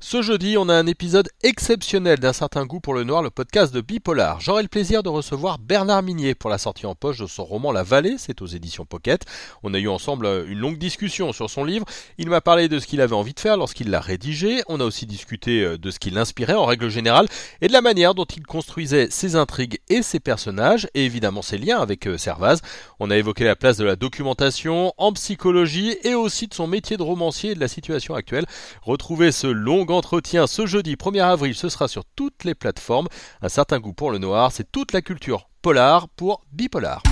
Ce jeudi, on a un épisode exceptionnel d'un certain goût pour le noir, le podcast de Bipolar. J'aurai le plaisir de recevoir Bernard Minier pour la sortie en poche de son roman La Vallée, c'est aux éditions Pocket. On a eu ensemble euh, une longue discussion sur son livre. Il m'a parlé de ce qu'il avait envie de faire lorsqu'il l'a rédigé. On a aussi discuté euh, de ce qui l'inspirait en règle générale et de la manière dont il construisait ses intrigues et ses personnages et évidemment ses liens avec euh, Servaz. On a évoqué la place de la documentation en psychologie et aussi de son métier de romancier et de la situation actuelle. Retrouvez ce long entretien ce jeudi 1er avril, ce sera sur toutes les plateformes. Un certain goût pour le noir, c'est toute la culture polar pour bipolar.